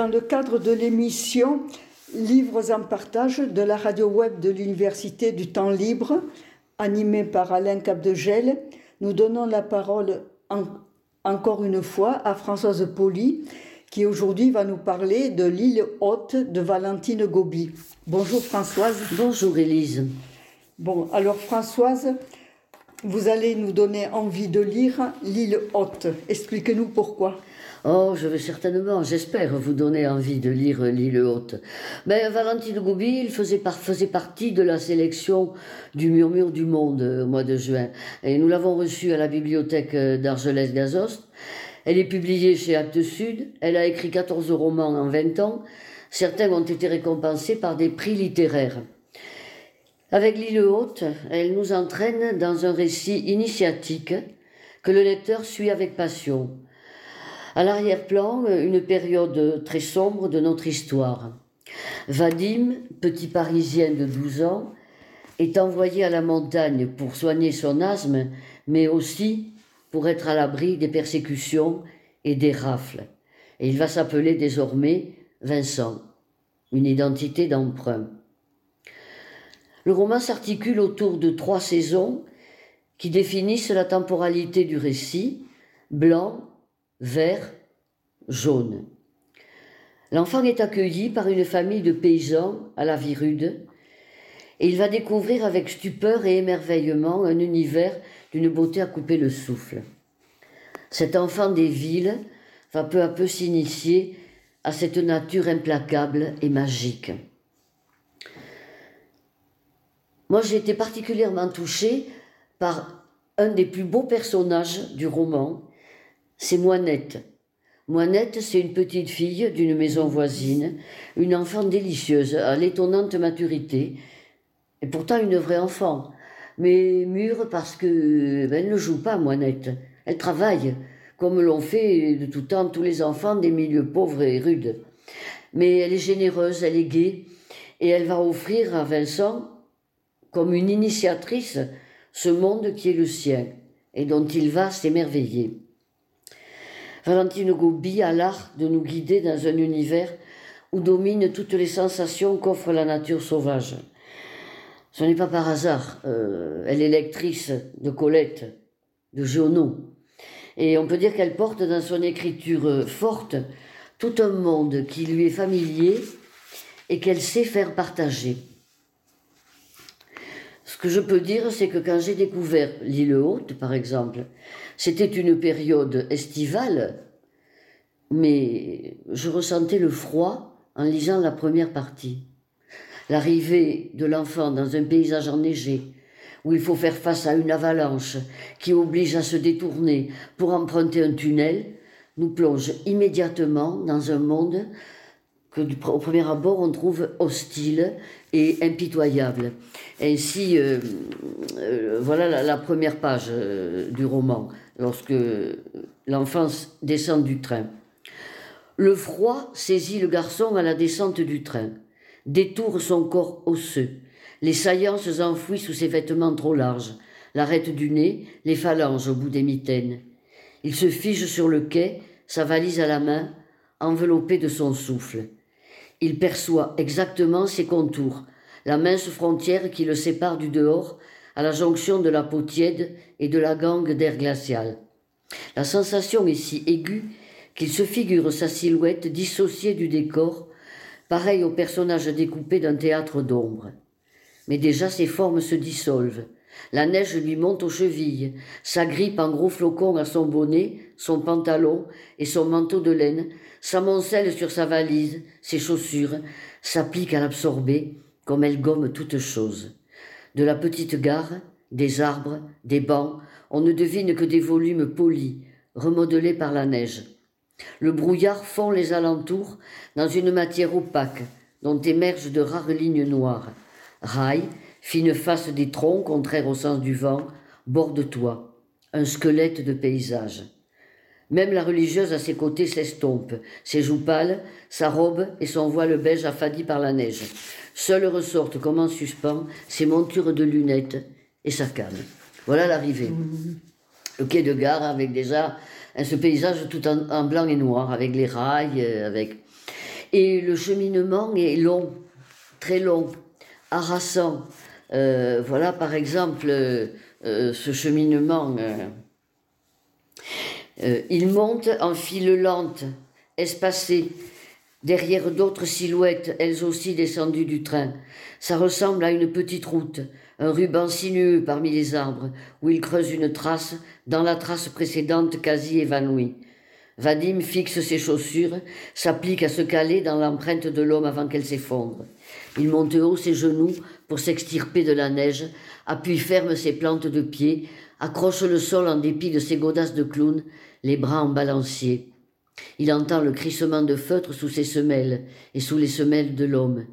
dans le cadre de l'émission Livres en partage de la radio web de l'Université du temps libre, animée par Alain Capdegel, nous donnons la parole encore une fois à Françoise Poli, qui aujourd'hui va nous parler de l'île haute de Valentine Gobi. Bonjour Françoise. Bonjour Élise. Bon, alors Françoise, vous allez nous donner envie de lire l'île haute. Expliquez-nous pourquoi. Oh, je vais certainement, j'espère, vous donner envie de lire L'île haute. Mais Valentine Gobi, il faisait, faisait partie de la sélection du Murmure du Monde au mois de juin. Et nous l'avons reçue à la bibliothèque d'Argelès-Gazost. Elle est publiée chez Actes Sud. Elle a écrit 14 romans en 20 ans. Certains ont été récompensés par des prix littéraires. Avec l'île haute, elle nous entraîne dans un récit initiatique que le lecteur suit avec passion. À l'arrière-plan, une période très sombre de notre histoire. Vadim, petit Parisien de 12 ans, est envoyé à la montagne pour soigner son asthme, mais aussi pour être à l'abri des persécutions et des rafles. Et il va s'appeler désormais Vincent, une identité d'emprunt. Le roman s'articule autour de trois saisons qui définissent la temporalité du récit, blanc, vert, jaune. L'enfant est accueilli par une famille de paysans à la vie rude et il va découvrir avec stupeur et émerveillement un univers d'une beauté à couper le souffle. Cet enfant des villes va peu à peu s'initier à cette nature implacable et magique. Moi, j'ai été particulièrement touchée par un des plus beaux personnages du roman, c'est Moinette. Moinette, c'est une petite fille d'une maison voisine, une enfant délicieuse, à l'étonnante maturité, et pourtant une vraie enfant, mais mûre parce que ben, elle ne joue pas, Moinette. Elle travaille, comme l'ont fait de tout temps tous les enfants des milieux pauvres et rudes. Mais elle est généreuse, elle est gaie, et elle va offrir à Vincent, comme une initiatrice, ce monde qui est le sien, et dont il va s'émerveiller. Valentine Gobi a l'art de nous guider dans un univers où dominent toutes les sensations qu'offre la nature sauvage. Ce n'est pas par hasard. Euh, elle est lectrice de Colette, de Giono. Et on peut dire qu'elle porte dans son écriture forte tout un monde qui lui est familier et qu'elle sait faire partager. Que je peux dire, c'est que quand j'ai découvert l'île haute, par exemple, c'était une période estivale, mais je ressentais le froid en lisant la première partie. L'arrivée de l'enfant dans un paysage enneigé, où il faut faire face à une avalanche qui oblige à se détourner pour emprunter un tunnel, nous plonge immédiatement dans un monde que au premier abord on trouve hostile et impitoyable. Ainsi, euh, euh, voilà la, première page euh, du roman lorsque l'enfant descend du train. Le froid saisit le garçon à la descente du train, détourne son corps osseux. Les saillances enfouies sous ses vêtements trop larges, l'arête du nez, les phalanges au bout des mitaines. Il se fige sur le quai, sa valise à la main, enveloppé de son souffle. Il perçoit exactement ses contours, la mince frontière qui le sépare du dehors à la jonction de la peau tiède et de la gangue d'air glacial. La sensation est si aiguë qu'il se figure sa silhouette dissociée du décor, pareil au personnage découpé d'un théâtre d'ombre. Mais déjà ses formes se dissolvent. La neige lui monte aux chevilles, s'agrippe en gros flocons à son bonnet, son pantalon et son manteau de laine, s'amoncelle sur sa valise, ses chaussures, s'applique à l'absorber, comme elle gomme toute chose. De la petite gare, des arbres, des bancs, on ne devine que des volumes polis, remodelés par la neige. Le brouillard fond les alentours dans une matière opaque dont émergent de rares lignes noires. Rails, fine face des troncs contraires au sens du vent, bord de toit, un squelette de paysage. Même la religieuse à ses côtés s'estompe, ses joues pâles, sa robe et son voile beige affadis par la neige. Seules ressortent comme en suspens ses montures de lunettes et sa canne. Voilà l'arrivée. Le quai de gare avec déjà ce paysage tout en, blanc et noir, avec les rails, euh, avec. Et le cheminement est long, très long, harassant. Euh, voilà par exemple euh, ce cheminement. Il monte en file lente, espacée, derrière d'autres silhouettes, elles aussi descendues du train. Ça ressemble à une petite route, un ruban sinueux parmi les arbres, où il creuse une trace, dans la trace précédente quasi évanouie. Vadim fixe ses chaussures, s'applique à se caler dans l'empreinte de l'homme avant qu'elle s'effondre. Il monte haut ses genoux pour s'extirper de la neige, appuie ferme ses plantes de pied, accroche le sol en dépit de ses godasses de clown, les bras en balancier. Il entend le crissement de feutre sous ses semelles et sous les semelles de l'homme.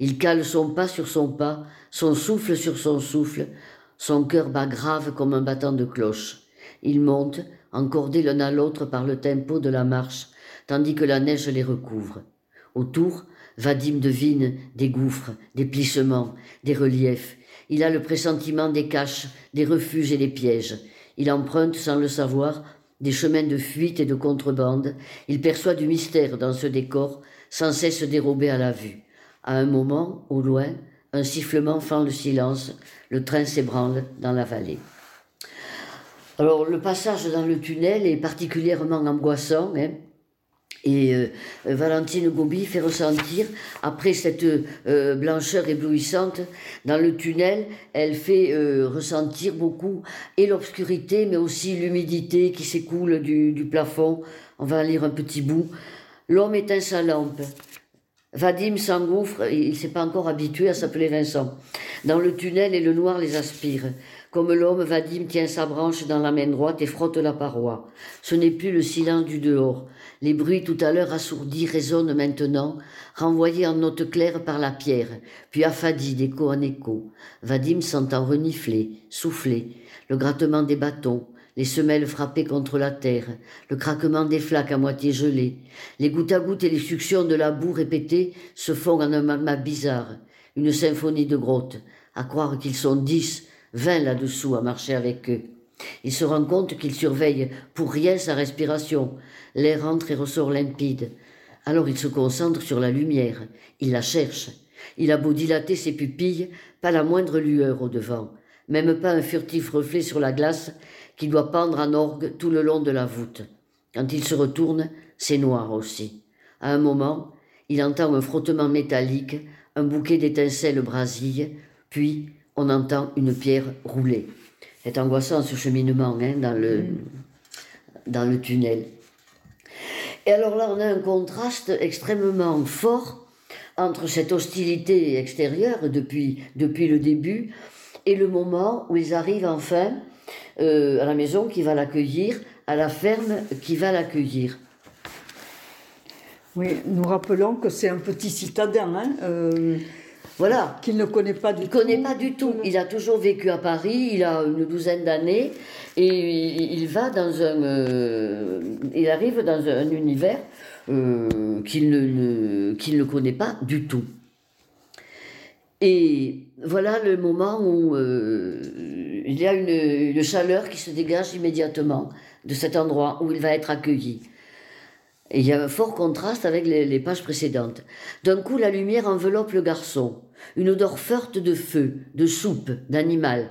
Il cale son pas sur son pas, son souffle sur son souffle, son cœur bat grave comme un battant de cloche. Il monte, encordés l'un à l'autre par le tempo de la marche, tandis que la neige les recouvre. Autour, Vadim devine des gouffres, des plissements, des reliefs. Il a le pressentiment des caches, des refuges et des pièges. Il emprunte, sans le savoir, des chemins de fuite et de contrebande. Il perçoit du mystère dans ce décor, sans cesse dérobé à la vue. À un moment, au loin, un sifflement fend le silence, le train s'ébranle dans la vallée. Alors le passage dans le tunnel est particulièrement angoissant. Hein, et euh, Valentine Gobi fait ressentir, après cette euh, blancheur éblouissante, dans le tunnel, elle fait euh, ressentir beaucoup et l'obscurité, mais aussi l'humidité qui s'écoule du, du, plafond. On va lire un petit bout. L'homme éteint sa lampe. Vadim s'engouffre, il ne s'est pas encore habitué à s'appeler Vincent. Dans le tunnel et le noir les aspire. Comme l'homme, Vadim tient sa branche dans la main droite et frotte la paroi. Ce n'est plus le silence du dehors. Les bruits tout à l'heure assourdis résonnent maintenant, renvoyés en notes claires par la pierre, puis affadis d'écho en écho. Vadim s'entend renifler, souffler, le grattement des bâtons, les semelles frappées contre la terre, le craquement des flaques à moitié gelées. Les gouttes à gouttes et les suctions de la boue répétées se font en un magma bizarre, une symphonie de grottes, à croire qu'ils sont dix, vingt là-dessous à marcher avec eux. Il se rend compte qu'il surveille pour rien sa respiration. L'air entre et ressort limpide. Alors il se concentre sur la lumière. Il la cherche. Il a beau dilater ses pupilles, pas la moindre lueur au devant, même pas un furtif reflet sur la glace qui doit pendre en orgue tout le long de la voûte. Quand il se retourne, c'est noir aussi. À un moment, il entend un frottement métallique, un bouquet d'étincelles brasille, puis on entend une pierre rouler. C'est angoissant ce cheminement hein, dans, le, mm. dans le tunnel. Et alors là, on a un contraste extrêmement fort entre cette hostilité extérieure depuis, depuis le début et le moment où ils arrivent enfin euh, à la maison qui va l'accueillir, à la ferme qui va l'accueillir. Oui, nous rappelons que c'est un petit citadin. Hein, euh, voilà. Qu'il ne connaît pas du tout. Il ne connaît pas du tout. Il a toujours vécu à Paris, il a une douzaine d'années, et il va dans un. Euh, il arrive dans un univers euh, qu'il ne, ne connaît pas du tout. Et voilà le moment où il y a une, chaleur qui se dégage immédiatement de cet endroit où il va être accueilli. Il y a un fort contraste avec les, pages précédentes. D'un coup, la lumière enveloppe le garçon. Une odeur forte de feu, de soupe, d'animal.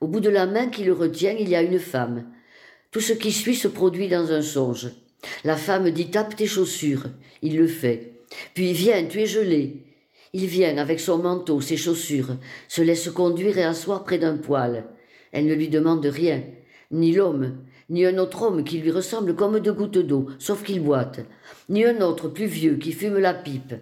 Au bout de la main qui le retient, il y a une femme. Tout ce qui suit se produit dans un songe. La femme dit tape tes chaussures. Il le fait. Puis viens, tu es gelé. Il vient avec son manteau, ses chaussures, se laisse conduire et asseoir près d'un poêle. Elle ne lui demande rien, ni l'homme, ni un autre homme qui lui ressemble comme deux gouttes d'eau, sauf qu'il boite, ni un autre plus vieux qui fume la pipe.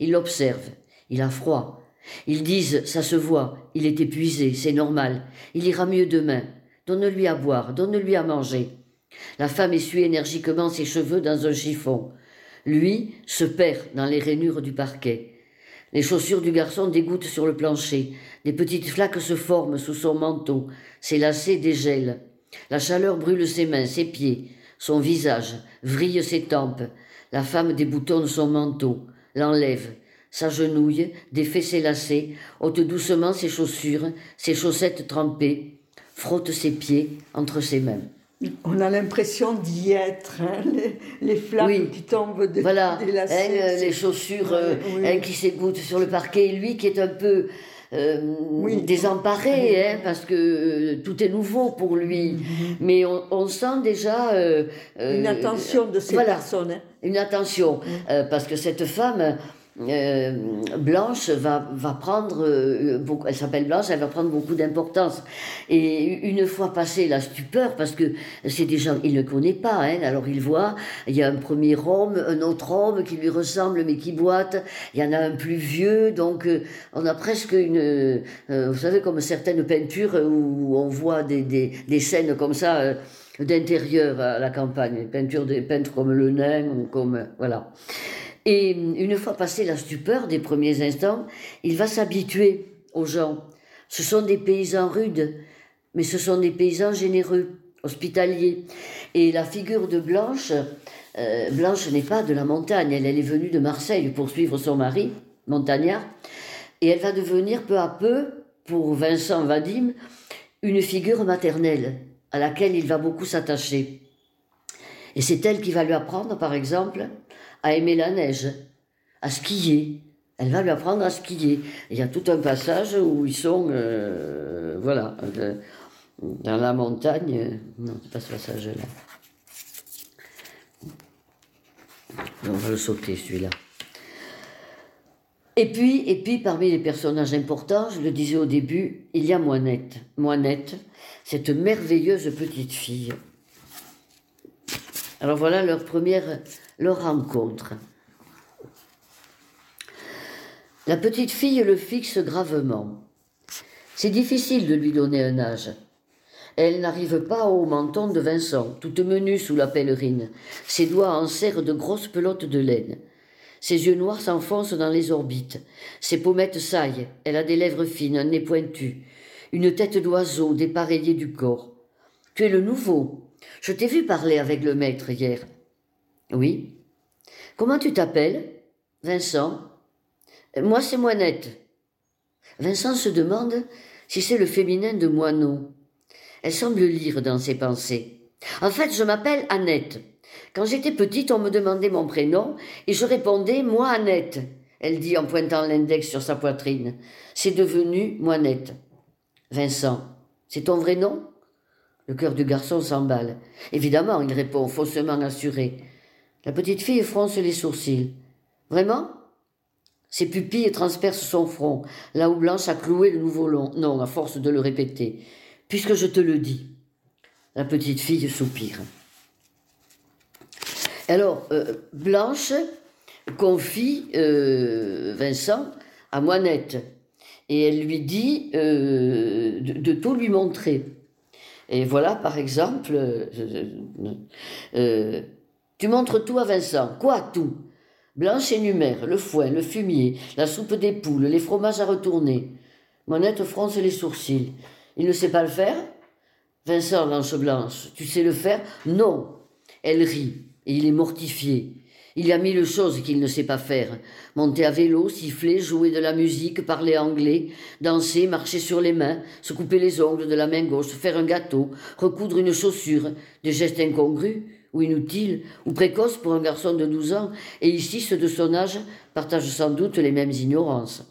Il l'observe, il a froid. Ils disent, ça se voit, il est épuisé, c'est normal, il ira mieux demain. Donne-lui à boire, donne-lui à manger. La femme essuie énergiquement ses cheveux dans un chiffon. Lui se perd dans les rainures du parquet. Les chaussures du garçon dégoûtent sur le plancher. Des petites flaques se forment sous son manteau. Ses lacets dégèlent. La chaleur brûle ses mains, ses pieds, son visage, vrille ses tempes. La femme déboutonne son manteau, l'enlève, s'agenouille, défait ses lacets, ôte doucement ses chaussures, ses chaussettes trempées, frotte ses pieds entre ses mains. On a l'impression d'y être, hein, les, les, flammes qui tombent de, voilà. des lacets. Hein, les chaussures euh, hein, qui s'égouttent sur le parquet, lui qui est un peu euh, désemparé, hein, parce que euh, tout est nouveau pour lui. Mm-hmm. Mais on, on, sent déjà... une attention de ces voilà, personnes. Une attention, mm. parce que cette femme euh, Blanche va, va prendre, euh, beaucoup, elle s'appelle Blanche, elle va prendre beaucoup d'importance. Et une fois passé la stupeur, parce que c'est des gens, il ne connaît pas, hein, alors il voit, il y a un premier homme, un autre homme qui lui ressemble mais qui boite, il y en a un plus vieux, donc euh, on a presque une, vous savez, comme certaines peintures où on voit des, des, des scènes comme ça d'intérieur à la campagne, peintures des peintres comme Le Nain, comme, voilà. Et une fois passé la stupeur des premiers instants, il va s'habituer aux gens. Ce sont des paysans rudes, mais ce sont des paysans généreux, hospitaliers. Et la figure de Blanche, euh, Blanche n'est pas de la montagne, elle, elle est venue de Marseille pour suivre son mari, montagnard, et elle va devenir peu à peu, pour Vincent Vadim, une figure maternelle à laquelle il va beaucoup s'attacher. Et c'est elle qui va lui apprendre, par exemple, à aimer la neige, à skier. Elle va lui apprendre à skier. Il y a tout un passage où ils sont, euh, voilà, dans la montagne. Non, c'est pas ce passage-là. On va le sauter, celui-là. Et puis, et puis, parmi les personnages importants, je le disais au début, il y a Moinette. Moinette, cette merveilleuse petite fille. Alors voilà leur première leur rencontre. La petite fille le fixe gravement. C'est difficile de lui donner un âge. Elle n'arrive pas au menton de Vincent, toute menue sous la pèlerine. Ses doigts en serrent de grosses pelotes de laine. Ses yeux noirs s'enfoncent dans les orbites. Ses pommettes saillent. Elle a des lèvres fines, un nez pointu. Une tête d'oiseau dépareillée du corps. Tu es le nouveau. Je t'ai vu parler avec le maître hier. Oui. Comment tu t'appelles? Vincent. Moi, c'est Moinette. Vincent se demande si c'est le féminin de moineau. Elle semble lire dans ses pensées. En fait, je m'appelle Annette. Quand j'étais petite, on me demandait mon prénom et je répondais moi Annette. Elle dit en pointant l'index sur sa poitrine. C'est devenu Moinette. Vincent, c'est ton vrai nom? Le cœur du garçon s'emballe. Évidemment, il répond, faussement assuré. La petite fille fronce les sourcils. Vraiment? Ses pupilles transpercent son front, là où Blanche a cloué le nouveau nom à force de le répéter. Puisque je te le dis. La petite fille soupire. Alors, euh, Blanche confie euh, Vincent à Moinette et elle lui dit euh, de, tout lui montrer. Et voilà, par exemple, tu montres tout à Vincent. Quoi tout? Blanche énumère le foin, le fumier, la soupe des poules, les fromages à retourner. Monette fronce les sourcils. Il ne sait pas le faire? Vincent lance Blanche. Tu sais le faire? Non. Elle rit, et il est mortifié. Il y a mille choses qu'il ne sait pas faire. Monter à vélo, siffler, jouer de la musique, parler anglais, danser, marcher sur les mains, se couper les ongles de la main gauche, faire un gâteau, recoudre une chaussure, des gestes incongrus? Ou inutile, ou précoce pour un garçon de 12 ans, et ici ceux de son âge partagent sans doute les mêmes ignorances.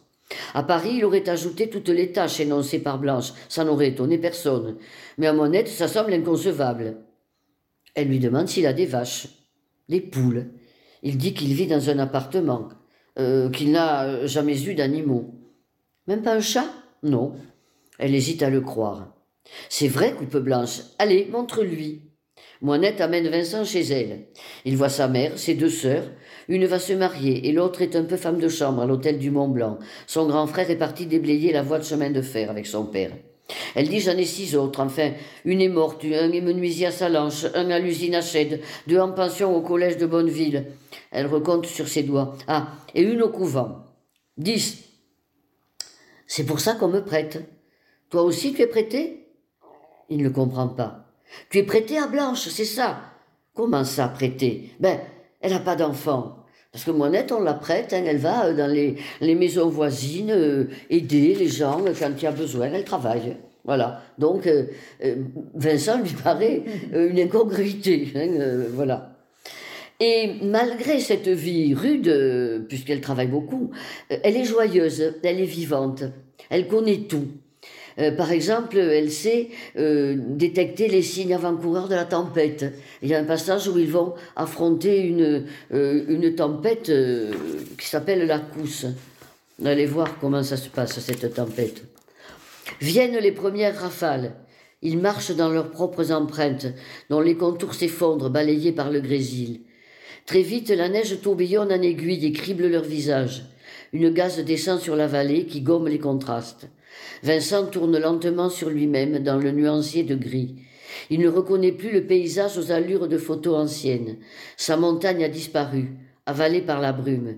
À Paris, il aurait ajouté toutes les tâches énoncées par Blanche, ça n'aurait étonné personne. Mais à Monette, ça semble inconcevable. Elle lui demande s'il a des vaches, des poules. Il dit qu'il vit dans un appartement, euh, qu'il n'a jamais eu d'animaux. Même pas un chat? Non. Elle hésite à le croire. C'est vrai, coupe Blanche. Allez, montre-lui. Moinette amène Vincent chez elle. Il voit sa mère, ses deux sœurs. Une va se marier et l'autre est un peu femme de chambre à l'hôtel du Mont Blanc. Son grand frère est parti déblayer la voie de chemin de fer avec son père. Elle dit j'en ai six autres, enfin, une est morte, un est menuisier à Salanche, un à l'usine à Chède, deux en pension au collège de Bonneville. Elle recompte sur ses doigts. Ah, et une au couvent. Dix. C'est pour ça qu'on me prête. Toi aussi tu es prêté? Il ne comprend pas. Tu es prêté à Blanche, c'est ça? Comment ça, prêté Ben, elle n'a pas d'enfant. Parce que Moinette, on la prête, hein, elle va euh, dans les, maisons voisines euh, aider les gens quand il y a besoin, elle travaille. Voilà. Donc, euh, euh, Vincent lui paraît euh, une incongruité. Hein, voilà. Et malgré cette vie rude, puisqu'elle travaille beaucoup, elle est joyeuse, elle est vivante, elle connaît tout. Par exemple, elle sait détecter les signes avant-coureurs de la tempête. Il y a un passage où ils vont affronter une, une tempête qui s'appelle la cousse. Allez voir comment ça se passe, cette tempête. Viennent les premières rafales. Ils marchent dans leurs propres empreintes, dont les contours s'effondrent, balayés par le grésil. Très vite, la neige tourbillonne en aiguille et crible leurs visages. Une gaze descend sur la vallée qui gomme les contrastes. Vincent tourne lentement sur lui-même dans le nuancier de gris. Il ne reconnaît plus le paysage aux allures de photos anciennes. Sa montagne a disparu, avalée par la brume.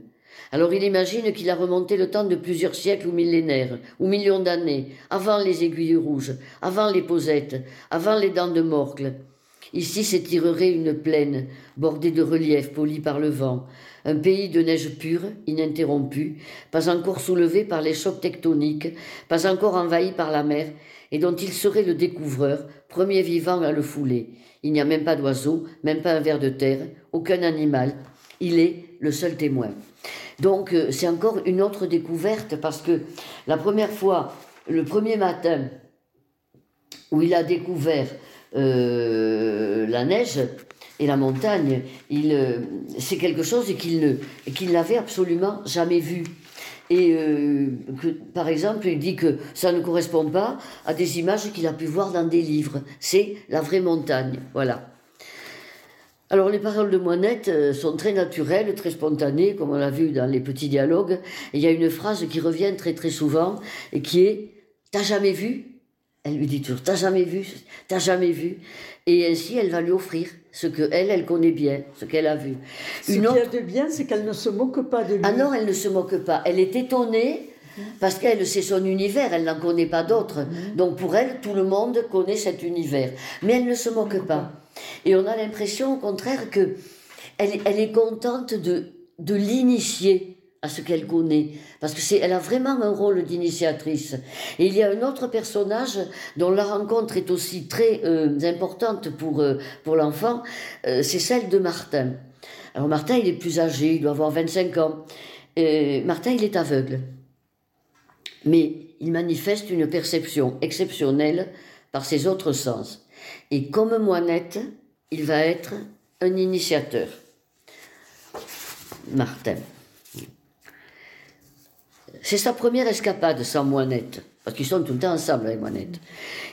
Alors il imagine qu'il a remonté le temps de plusieurs siècles ou millénaires, ou millions d'années, avant les aiguilles rouges, avant les posettes, avant les dents de morcle. Ici s'étirerait une plaine, bordée de reliefs polis par le vent, un pays de neige pure, ininterrompue, pas encore soulevé par les chocs tectoniques, pas encore envahi par la mer, et dont il serait le découvreur, premier vivant à le fouler. Il n'y a même pas d'oiseau, même pas un ver de terre, aucun animal. Il est le seul témoin. Donc euh, c'est encore une autre découverte parce que la première fois, le premier matin où il a découvert euh, la neige et la montagne, euh, c'est quelque chose qu'il qu'il n'avait absolument jamais vu. Et que, par exemple, il dit que ça ne correspond pas à des images qu'il a pu voir dans des livres. C'est la vraie montagne, voilà. Alors les paroles de Moinette euh, sont très naturelles, très spontanées, comme on l'a vu dans les petits dialogues. il y a une phrase qui revient très très souvent et qui est T'as jamais vu? Elle lui dit toujours T'as jamais vu? T'as jamais vu? Et ainsi elle va lui offrir ce que elle, elle connaît bien, ce qu'elle a vu. Ce qu'il y a de bien, c'est qu'elle ne se moque pas de lui. Ah non, elle ne se moque pas. Elle est étonnée parce qu'elle, c'est son univers, elle n'en connaît pas d'autres. Mhm. Donc pour elle, tout le monde connaît cet univers. Mais elle ne se moque pas. Et on a l'impression, au contraire, que elle, elle est contente de, de l'initier à ce qu'elle connaît, parce que c'est, elle a vraiment un rôle d'initiatrice. Et il y a un autre personnage dont la rencontre est aussi très euh, importante pour, euh, pour l'enfant, euh, c'est celle de Martin. Alors Martin, il est plus âgé, il doit avoir 25 ans. Martin, il est aveugle. Mais il manifeste une perception exceptionnelle par ses autres sens. Et comme Moinette, il va être un initiateur. Martin. C'est sa première escapade sans Moinette, parce qu'ils sont tout le temps ensemble avec Moinette.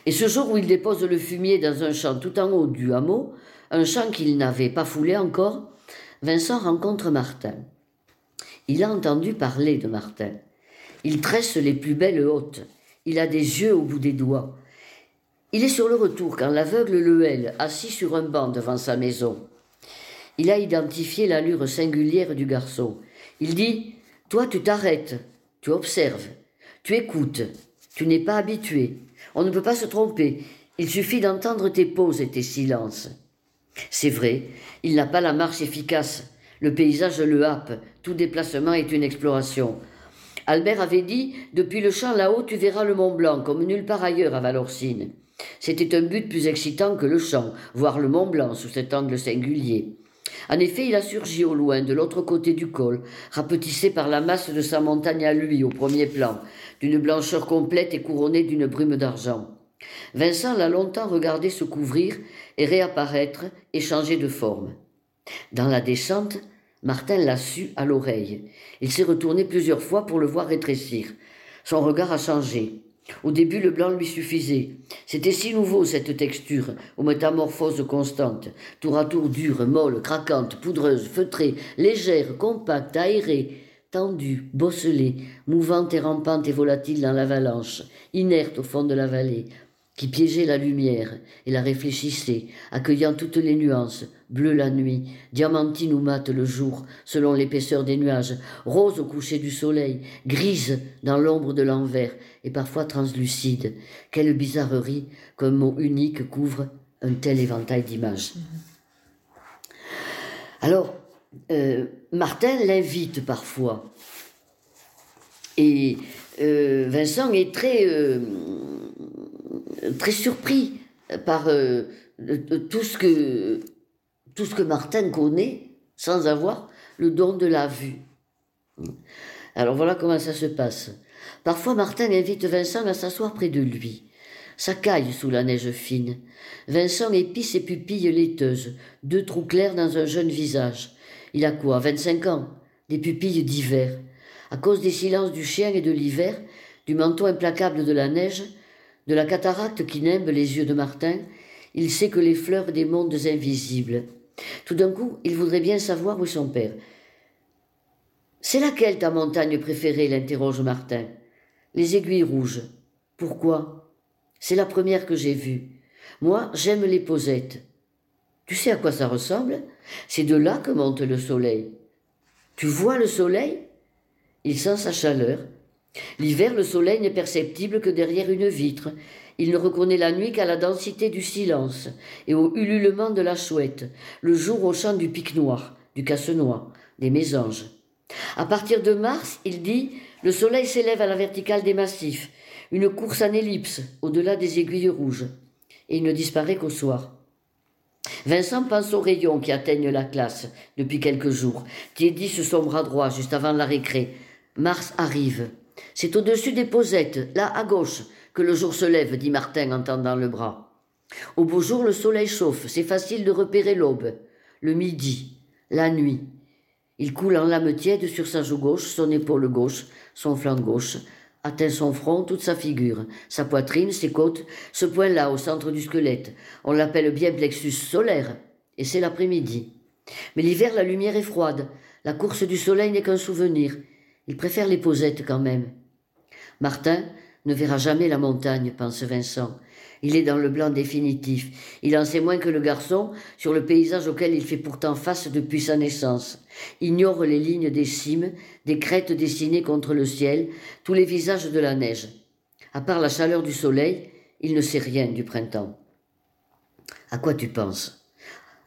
Et ce jour où il dépose le fumier dans un champ tout en haut du hameau, un champ qu'il n'avait pas foulé encore, Vincent rencontre Martin. Il a entendu parler de Martin. Il tresse les plus belles hôtes. Il a des yeux au bout des doigts. Il est sur le retour quand l'aveugle le hèle, assis sur un banc devant sa maison. Il a identifié l'allure singulière du garçon. Il dit Toi, tu t'arrêtes, tu observes, tu écoutes, tu n'es pas habitué. On ne peut pas se tromper. Il suffit d'entendre tes pauses et tes silences. C'est vrai, il n'a pas la marche efficace. Le paysage le happe. Tout déplacement est une exploration. Albert avait dit Depuis le champ là-haut, tu verras le Mont Blanc, comme nulle part ailleurs à Valorcine. C'était un but plus excitant que le champ, voir le Mont Blanc sous cet angle singulier. En effet, il a surgi au loin, de l'autre côté du col, rapetissé par la masse de sa montagne à lui, au premier plan, d'une blancheur complète et couronnée d'une brume d'argent. Vincent l'a longtemps regardé se couvrir et réapparaître et changer de forme. Dans la descente, Martin l'a su à l'oreille. Il s'est retourné plusieurs fois pour le voir rétrécir. Son regard a changé. Au début, le blanc lui suffisait. C'était si nouveau, cette texture, aux métamorphoses constantes, tour à tour dure, molle, craquante, poudreuse, feutrée, légère, compacte, aérée, tendue, bosselée, mouvante et rampante et volatile dans l'avalanche, inerte au fond de la vallée, qui piégeait la lumière et la réfléchissait, accueillant toutes les nuances, bleu la nuit, diamantine ou mate le jour, selon l'épaisseur des nuages, rose au coucher du soleil, grise dans l'ombre de l'envers, et parfois translucide. Quelle bizarrerie qu'un mot unique couvre un tel éventail d'images. Alors, euh, Martin l'invite parfois. Et euh, Vincent est très... Euh, très surpris par tout, ce que, tout ce que Martin connaît sans avoir le don de la vue. Alors voilà comment ça se passe. Parfois Martin invite Vincent à s'asseoir près de lui. Ça caille sous la neige fine. Vincent épie ses pupilles laiteuses, deux trous clairs dans un jeune visage. Il a quoi, vingt-cinq ans? Des pupilles d'hiver. À cause des silences du chien et de l'hiver, du manteau implacable de la neige, de la cataracte qui nimbe les yeux de Martin, il sait que les fleurs des mondes invisibles. Tout d'un coup, il voudrait bien savoir où son père. C'est laquelle ta montagne préférée? l'interroge Martin. Les aiguilles rouges. Pourquoi? C'est la première que j'ai vue. Moi, j'aime les posettes. Tu sais à quoi ça ressemble? C'est de là que monte le soleil. Tu vois le soleil? Il sent sa chaleur. L'hiver, le soleil n'est perceptible que derrière une vitre. Il ne reconnaît la nuit qu'à la densité du silence et au ululement de la chouette, le jour au chant du pic noir, du casse-noix, des mésanges. À partir de mars, il dit, le soleil s'élève à la verticale des massifs, une course en ellipse au-delà des aiguilles rouges, et il ne disparaît qu'au soir. Vincent pense aux rayons qui atteignent la classe depuis quelques jours, tiédissent son bras droit juste avant la récré. Mars arrive. C'est au-dessus des posettes, là à gauche, que le jour se lève, dit Martin en tendant le bras. Au beau jour, le soleil chauffe, c'est facile de repérer l'aube, le midi, la nuit. Il coule en lame tiède sur sa joue gauche, son épaule gauche, son flanc gauche, atteint son front, toute sa figure, sa poitrine, ses côtes, ce point-là au centre du squelette. On l'appelle bien plexus solaire, et c'est l'après-midi. Mais l'hiver, la lumière est froide. La course du soleil n'est qu'un souvenir. Il préfère les posettes quand même. Martin ne verra jamais la montagne, pense Vincent. Il est dans le blanc définitif. Il en sait moins que le garçon sur le paysage auquel il fait pourtant face depuis sa naissance. Ignore les lignes des cimes, des crêtes dessinées contre le ciel, tous les visages de la neige. À part la chaleur du soleil, il ne sait rien du printemps. À quoi tu penses?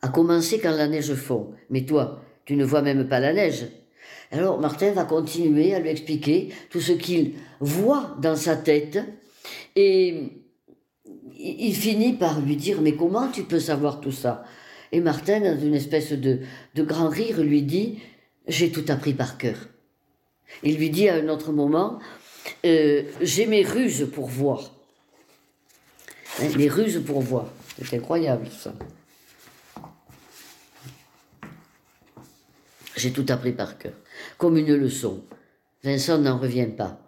À commencer quand la neige fond. Mais toi, tu ne vois même pas la neige. Alors Martin va continuer à lui expliquer tout ce qu'il voit dans sa tête et il finit par lui dire Mais comment tu peux savoir tout ça? Et Martin, dans une espèce de, grand rire, lui dit J'ai tout appris par cœur. Il lui dit à un autre moment euh, J'ai mes ruses pour voir. Hein, mes ruses pour voir. C'est incroyable ça. J'ai tout appris par cœur, comme une leçon. Vincent n'en revient pas.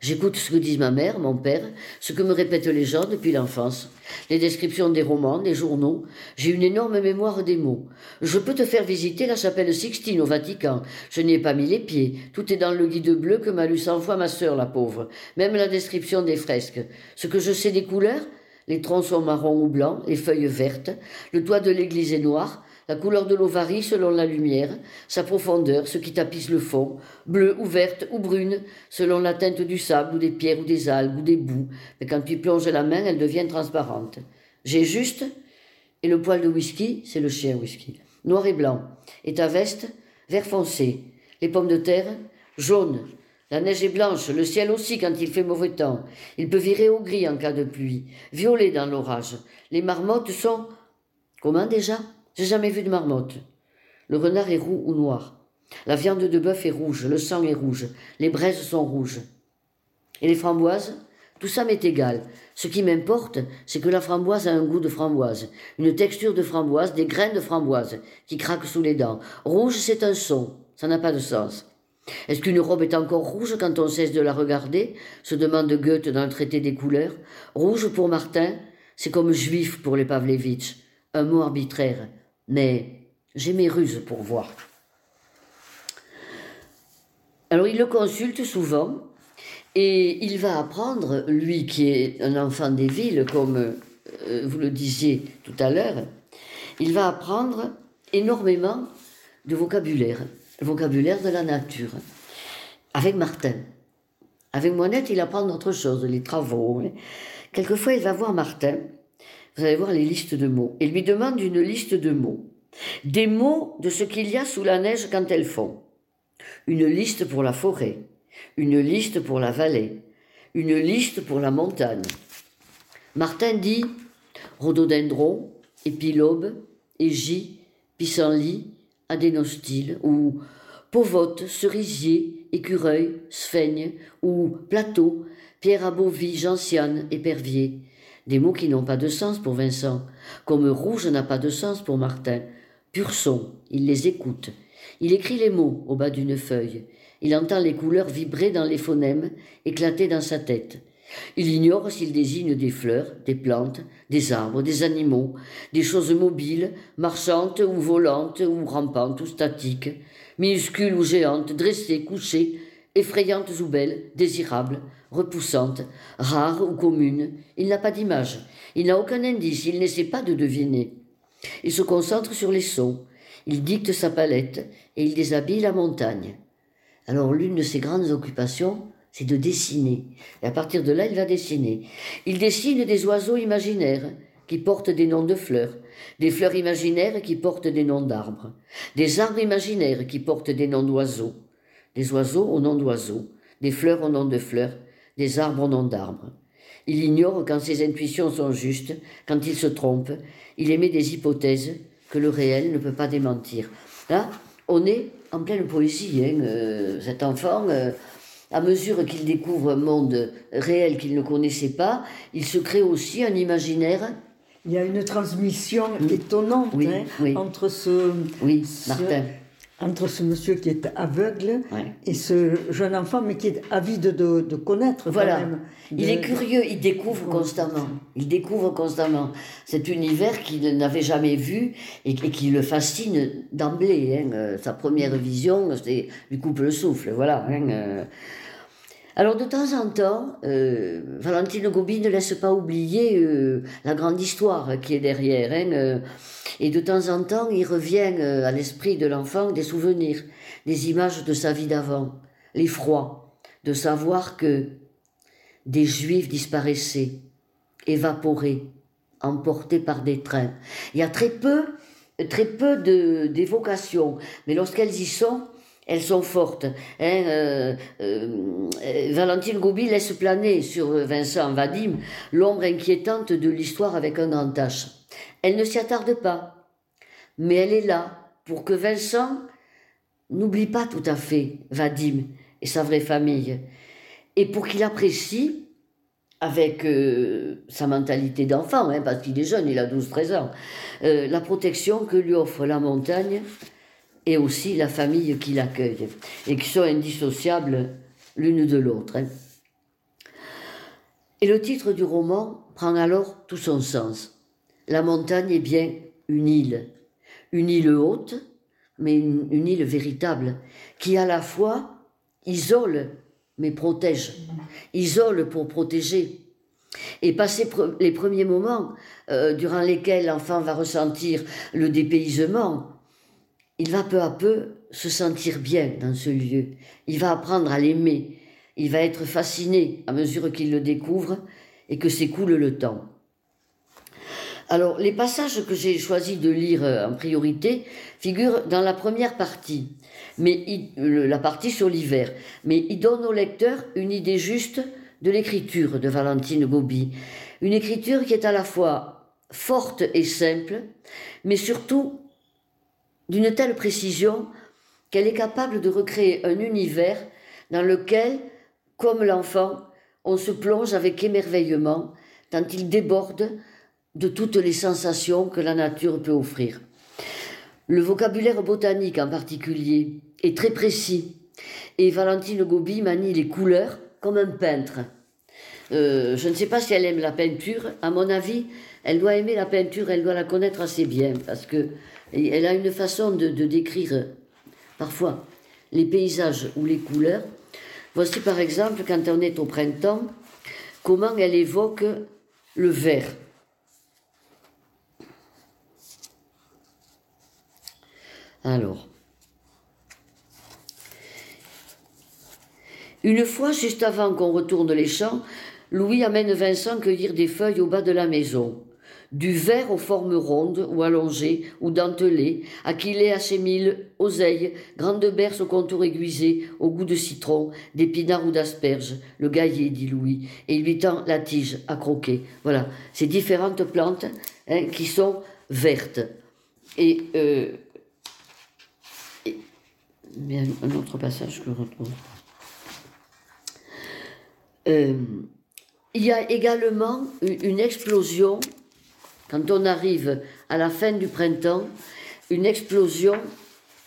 J'écoute ce que disent ma mère, mon père, ce que me répètent les gens depuis l'enfance, les descriptions des romans, des journaux. J'ai une énorme mémoire des mots. Je peux te faire visiter la chapelle Sixtine au Vatican. Je n'y ai pas mis les pieds. Tout est dans le guide bleu que m'a lu cent fois ma sœur, la pauvre. Même la description des fresques. Ce que je sais des couleurs, les troncs sont marrons ou blancs, les feuilles vertes. Le toit de l'église est noir la couleur de l'eau varie selon la lumière, sa profondeur, ce qui tapisse le fond, bleue ou verte ou brune, selon la teinte du sable ou des pierres ou des algues ou des boues, mais quand tu plonges la main, elle devient transparente. J'ai juste, et le poil de whisky, c'est le chien whisky, noir et blanc, et ta veste, vert foncé, les pommes de terre, jaunes, la neige est blanche, le ciel aussi quand il fait mauvais temps. Il peut virer au gris en cas de pluie, violet dans l'orage. Les marmottes sont. Comment déjà? J'ai jamais vu de marmotte. Le renard est roux ou noir. La viande de bœuf est rouge, le sang est rouge, les braises sont rouges. Et les framboises? Tout ça m'est égal. Ce qui m'importe, c'est que la framboise a un goût de framboise, une texture de framboise, des graines de framboise qui craquent sous les dents. Rouge, c'est un son. Ça n'a pas de sens. Est-ce qu'une robe est encore rouge quand on cesse de la regarder? se demande Goethe dans le traité des couleurs. Rouge pour Martin, c'est comme juif pour les Pavlevitch, un mot arbitraire mais j'ai mes ruses pour voir. Alors il le consulte souvent et il va apprendre, lui qui est un enfant des villes, comme euh, vous le disiez tout à l'heure, il va apprendre énormément de vocabulaire, le vocabulaire de la nature, avec Martin. Avec Moinette, il apprend d'autres choses, les travaux. Quelquefois, il va voir Martin vous allez voir les listes de mots. Il lui demande une liste de mots. Des mots de ce qu'il y a sous la neige quand elle fond. Une liste pour la forêt. Une liste pour la vallée. Une liste pour la montagne. Martin dit rhododendron, épilobe, égie, pissenlit, adénostyle, ou povote, cerisier, écureuil, sphaigne, ou plateau, pierre à bovie, gentiane, épervier. Des mots qui n'ont pas de sens pour Vincent, comme rouge n'a pas de sens pour Martin. Pur son, il les écoute. Il écrit les mots au bas d'une feuille. Il entend les couleurs vibrer dans les phonèmes, éclater dans sa tête. Il ignore s'il désigne des fleurs, des plantes, des arbres, des animaux, des choses mobiles, marchantes ou volantes ou rampantes ou statiques, minuscules ou géantes, dressées, couchées, effrayantes ou belles, désirables, repoussantes, rares ou communes. Il n'a pas d'image, il n'a aucun indice, il n'essaie pas de deviner. Il se concentre sur les sons, il dicte sa palette et il déshabille la montagne. Alors l'une de ses grandes occupations, c'est de dessiner. Et à partir de là, il va dessiner. Il dessine des oiseaux imaginaires qui portent des noms de fleurs, des fleurs imaginaires qui portent des noms d'arbres, des arbres imaginaires qui portent des noms d'oiseaux, des oiseaux au nom d'oiseaux, des fleurs au nom de fleurs, des arbres au nom d'arbres. Il ignore quand ses intuitions sont justes, quand il se trompe, il émet des hypothèses que le réel ne peut pas démentir. Là, on est en pleine poésie, hein, euh, cet enfant. Euh, à mesure qu'il découvre un monde réel qu'il ne connaissait pas, il se crée aussi un imaginaire. Il y a une transmission étonnante hein, entre ce, oui, Martin entre ce monsieur qui est aveugle et ce jeune enfant, mais qui est avide de, de connaître. Voilà. Il est curieux, il découvre constamment. Il découvre constamment cet univers qu'il n'avait jamais vu et, qui le fascine d'emblée. Hein. Euh, sa première vision, c'est lui coupe le souffle. Voilà. Hein. Alors de temps en temps, euh, Valentine Gobi ne laisse pas oublier euh, la grande histoire qui est derrière. Hein, euh, et de temps en temps, il revient à l'esprit de l'enfant des souvenirs, des images de sa vie d'avant, l'effroi de savoir que des juifs disparaissaient, évaporés, emportés par des trains. Il y a très peu, très peu d'évocations, mais lorsqu'elles y sont, elles sont fortes. Hein, euh, euh, Valentine Gobi laisse planer sur Vincent Vadim l'ombre inquiétante de l'histoire avec un grand H. Elle ne s'y attarde pas, mais elle est là pour que Vincent n'oublie pas tout à fait Vadim et sa vraie famille, et pour qu'il apprécie avec euh, sa mentalité d'enfant, hein, parce qu'il est jeune, il a 12-13 ans, la protection que lui offre la montagne et aussi la famille qui l'accueille, et qui sont indissociables l'une de l'autre. Hein. Et le titre du roman prend alors tout son sens. La montagne est bien une île, une île haute, mais une, île véritable, qui à la fois isole mais protège, isole pour protéger. Et passer les premiers moments euh, durant lesquels l'enfant va ressentir le dépaysement, il va peu à peu se sentir bien dans ce lieu. Il va apprendre à l'aimer. Il va être fasciné à mesure qu'il le découvre et que s'écoule le temps. Alors, les passages que j'ai choisi de lire en priorité figurent dans la première partie, mais la partie sur l'hiver. Mais ils donnent au lecteur une idée juste de l'écriture de Valentine Gobi. Une écriture qui est à la fois forte et simple, mais surtout d'une telle précision qu'elle est capable de recréer un univers dans lequel, comme l'enfant, on se plonge avec émerveillement tant il déborde de toutes les sensations que la nature peut offrir. Le vocabulaire botanique en particulier est très précis et Valentine Gobi manie les couleurs comme un peintre. Euh, je ne sais pas si elle aime la peinture, à mon avis, elle doit aimer la peinture, elle doit la connaître assez bien parce que elle a une façon de, décrire parfois les paysages ou les couleurs. Voici par exemple, quand on est au printemps, comment elle évoque le vert. Alors, une fois, juste avant qu'on retourne les champs, Louis amène Vincent cueillir des feuilles au bas de la maison. Du verre aux formes rondes ou allongées ou dentelées, aquilées à mille oseilles, grande berce au contour aiguisé, au goût de citron, d'épinards ou d'asperges, le gaillet, dit Louis, et il lui tend la tige à croquer. Voilà, ces différentes plantes hein, qui sont vertes. Et, euh, un autre passage que je retrouve. Euh, il y a également une explosion quand on arrive à la fin du printemps, une explosion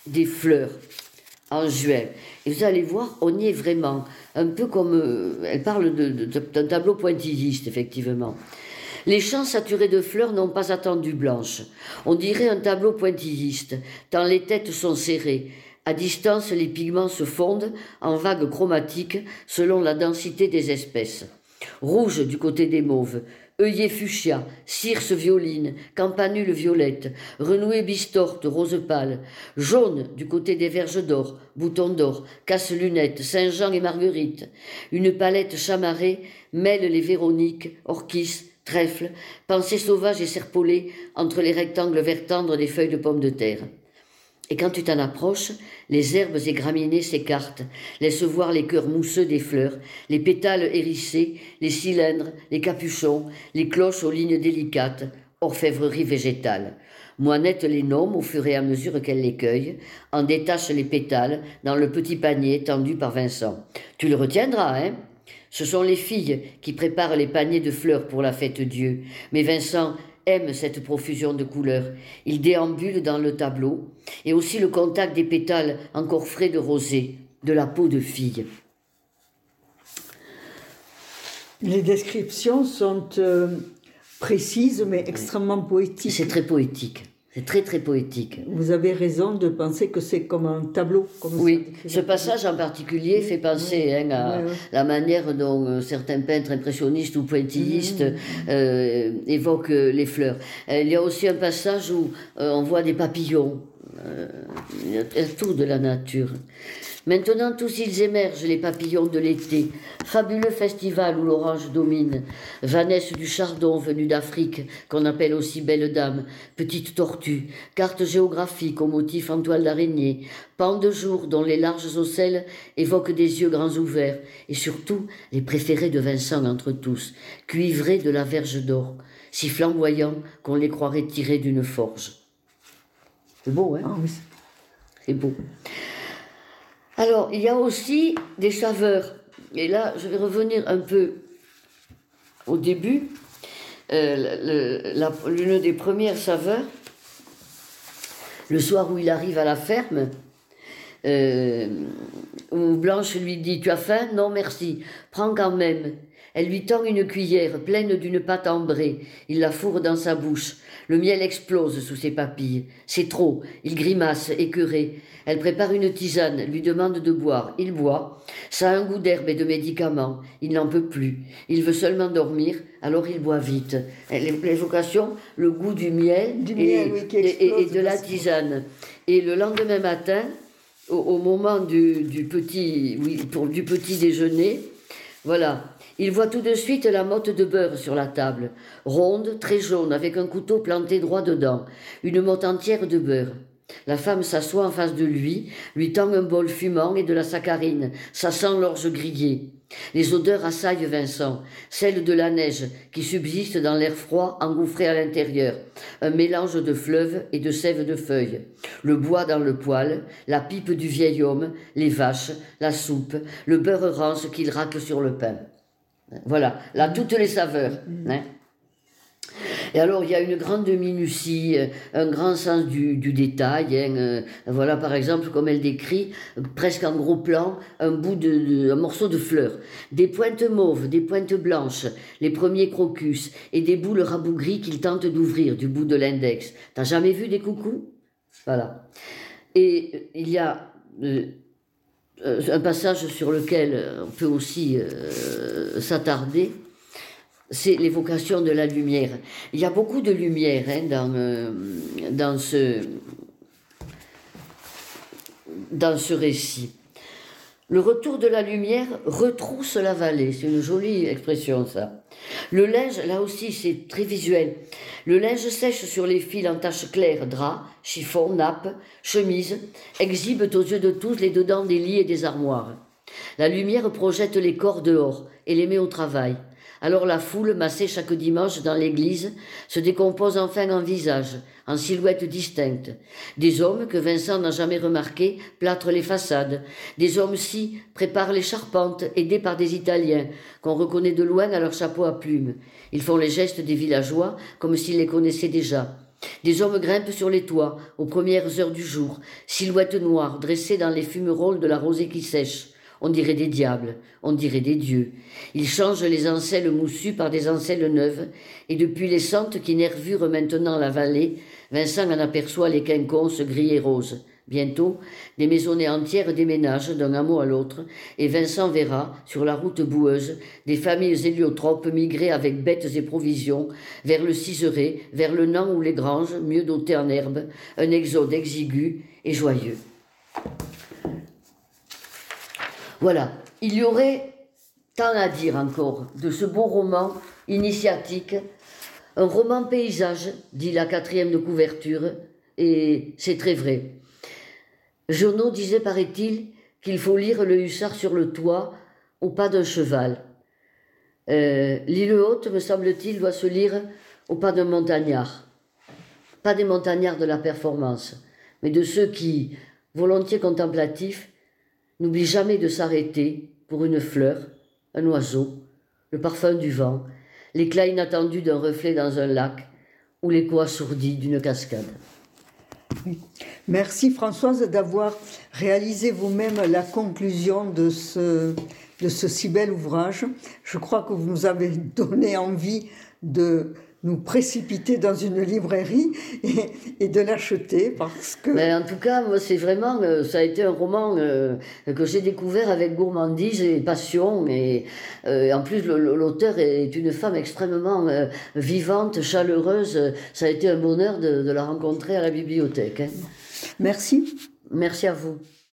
des fleurs en juin. Et vous allez voir, on y est vraiment. Un peu comme. Euh, elle parle d'un tableau pointilliste, effectivement. Les champs saturés de fleurs n'ont pas attendu blanche. On dirait un tableau pointilliste, tant les têtes sont serrées. À distance, les pigments se fondent en vagues chromatiques selon la densité des espèces. Rouge du côté des mauves, œillet fuchsia, circe violine, campanule violette, renouée bistorte, rose pâle, jaune du côté des verges d'or, bouton d'or, casse-lunettes, Saint-Jean et Marguerite. Une palette chamarrée mêle les véroniques, orchis, trèfles, pensées sauvages et serpolées entre les rectangles vert tendres des feuilles de pommes de terre. Et quand tu t'en approches, les herbes et graminées s'écartent, laissent voir les cœurs mousseux des fleurs, les pétales hérissés, les cylindres, les capuchons, les cloches aux lignes délicates, orfèvrerie végétale. Moinette les nomme au fur et à mesure qu'elle les cueille, en détache les pétales dans le petit panier tendu par Vincent. Tu le retiendras, hein? Ce sont les filles qui préparent les paniers de fleurs pour la fête Dieu. Mais Vincent aime cette profusion de couleurs. Il déambule dans le tableau, et aussi le contact des pétales encore frais de rosée, de la peau de fille. Les descriptions sont euh, précises mais extrêmement poétiques. C'est très poétique. C'est très très poétique. Vous avez raison de penser que c'est comme un tableau. Comme oui, ce passage en particulier fait penser hein, à la manière dont euh, certains peintres impressionnistes ou pointillistes mmh. euh, évoquent euh, les fleurs. il y a aussi un passage où on voit des papillons, tout de la nature. Maintenant tous ils émergent, les papillons de l'été. Fabuleux festival où l'orange domine. Vanesse du chardon venue d'Afrique, qu'on appelle aussi belle dame. Petite tortue. Carte géographique au motif en toile d'araignée. Pan de jour dont les larges ocelles évoquent des yeux grands ouverts. Et surtout, les préférés de Vincent entre tous. Cuivrés de la verge d'or. Si flamboyants qu'on les croirait tirés d'une forge. C'est beau, hein? Ah C'est beau. Alors, il y a aussi des saveurs. Et là, je vais revenir un peu au début. Euh, l'une des premières saveurs, le soir où il arrive à la ferme, euh, où Blanche lui dit Tu as faim? Non, merci. Prends quand même. Elle lui tend une cuillère pleine d'une pâte ambrée. Il la fourre dans sa bouche. Le miel explose sous ses papilles. C'est trop. Il grimace, écœuré. Elle prépare une tisane, lui demande de boire. Il boit. Ça a un goût d'herbe et de médicaments. Il n'en peut plus. Il veut seulement dormir, alors il boit vite. L'évocation, le goût du miel, et, de la tisane. Et le lendemain matin, au, moment du, petit, pour, du petit déjeuner, voilà, il voit tout de suite la motte de beurre sur la table, ronde, très jaune, avec un couteau planté droit dedans, une motte entière de beurre. La femme s'assoit en face de lui, lui tend un bol fumant et de la saccharine. Ça sent l'orge grillée. Les odeurs assaillent Vincent, celles de la neige qui subsiste dans l'air froid engouffré à l'intérieur, un mélange de fleuve et de sève de feuilles, le bois dans le poêle, la pipe du vieil homme, les vaches, la soupe, le beurre rance qu'il racle sur le pain. Voilà, là toutes les saveurs. Hein. Et alors, il y a une grande minutie, euh, un grand sens du, détail. Hein, euh, voilà, par exemple, comme elle décrit, presque en gros plan, un bout de, un morceau de fleur, des pointes mauves, des pointes blanches, les premiers crocus, et des boules rabougries qu'il tente d'ouvrir du bout de l'index. T'as jamais vu des coucous? Voilà. Et euh, il y a un passage sur lequel on peut aussi s'attarder c'est l'évocation de la lumière. Il y a beaucoup de lumière hein, euh, dans ce récit. Le retour de la lumière retrousse la vallée, c'est une jolie expression ça. Le linge, là aussi, c'est très visuel. Le linge sèche sur les fils en taches claires, draps, chiffons, nappes, chemises, exhibent aux yeux de tous les dedans des lits et des armoires. La lumière projette les corps dehors et les met au travail. Alors la foule, massée chaque dimanche dans l'église, se décompose enfin en visages, en silhouettes distinctes. Des hommes que Vincent n'a jamais remarqués plâtrent les façades. Des hommes-ci préparent les charpentes, aidés par des Italiens, qu'on reconnaît de loin à leur chapeau à plumes. Ils font les gestes des villageois, comme s'ils les connaissaient déjà. Des hommes grimpent sur les toits, aux premières heures du jour, silhouettes noires dressées dans les fumerolles de la rosée qui sèche. On dirait des diables, on dirait des dieux. Ils changent les ancelles moussues par des ancelles neuves, et depuis les sentes qui nervurent maintenant la vallée, Vincent en aperçoit les quinconces gris et roses. Bientôt, des maisonnées entières déménagent d'un hameau à l'autre, et Vincent verra, sur la route boueuse, des familles héliotropes migrer avec bêtes et provisions vers le Ciseret, vers le Nant ou les Granges, mieux dotées en herbe, un exode exigu et joyeux. Voilà, il y aurait tant à dire encore de ce beau roman initiatique, un roman paysage, dit la quatrième de couverture, et c'est très vrai. Journaux disait, paraît-il, qu'il faut lire le hussard sur le toit au pas d'un cheval. Euh, L'île haute, me semble-t-il, doit se lire au pas d'un montagnard. Pas des montagnards de la performance, mais de ceux qui, volontiers contemplatifs, N'oublie jamais de s'arrêter pour une fleur, un oiseau, le parfum du vent, l'éclat inattendu d'un reflet dans un lac ou l'écho assourdi d'une cascade. Merci Françoise d'avoir réalisé vous-même la conclusion de ce, de ce si bel ouvrage. Je crois que vous nous avez donné envie de nous précipiter dans une librairie et, de l'acheter parce que... Mais en tout cas, moi, c'est vraiment, euh, ça a été un roman euh, que j'ai découvert avec gourmandise et passion. Et euh, en plus, l'auteur est une femme extrêmement vivante, chaleureuse. Ça a été un bonheur de, la rencontrer à la bibliothèque. Hein. Merci. Merci à vous.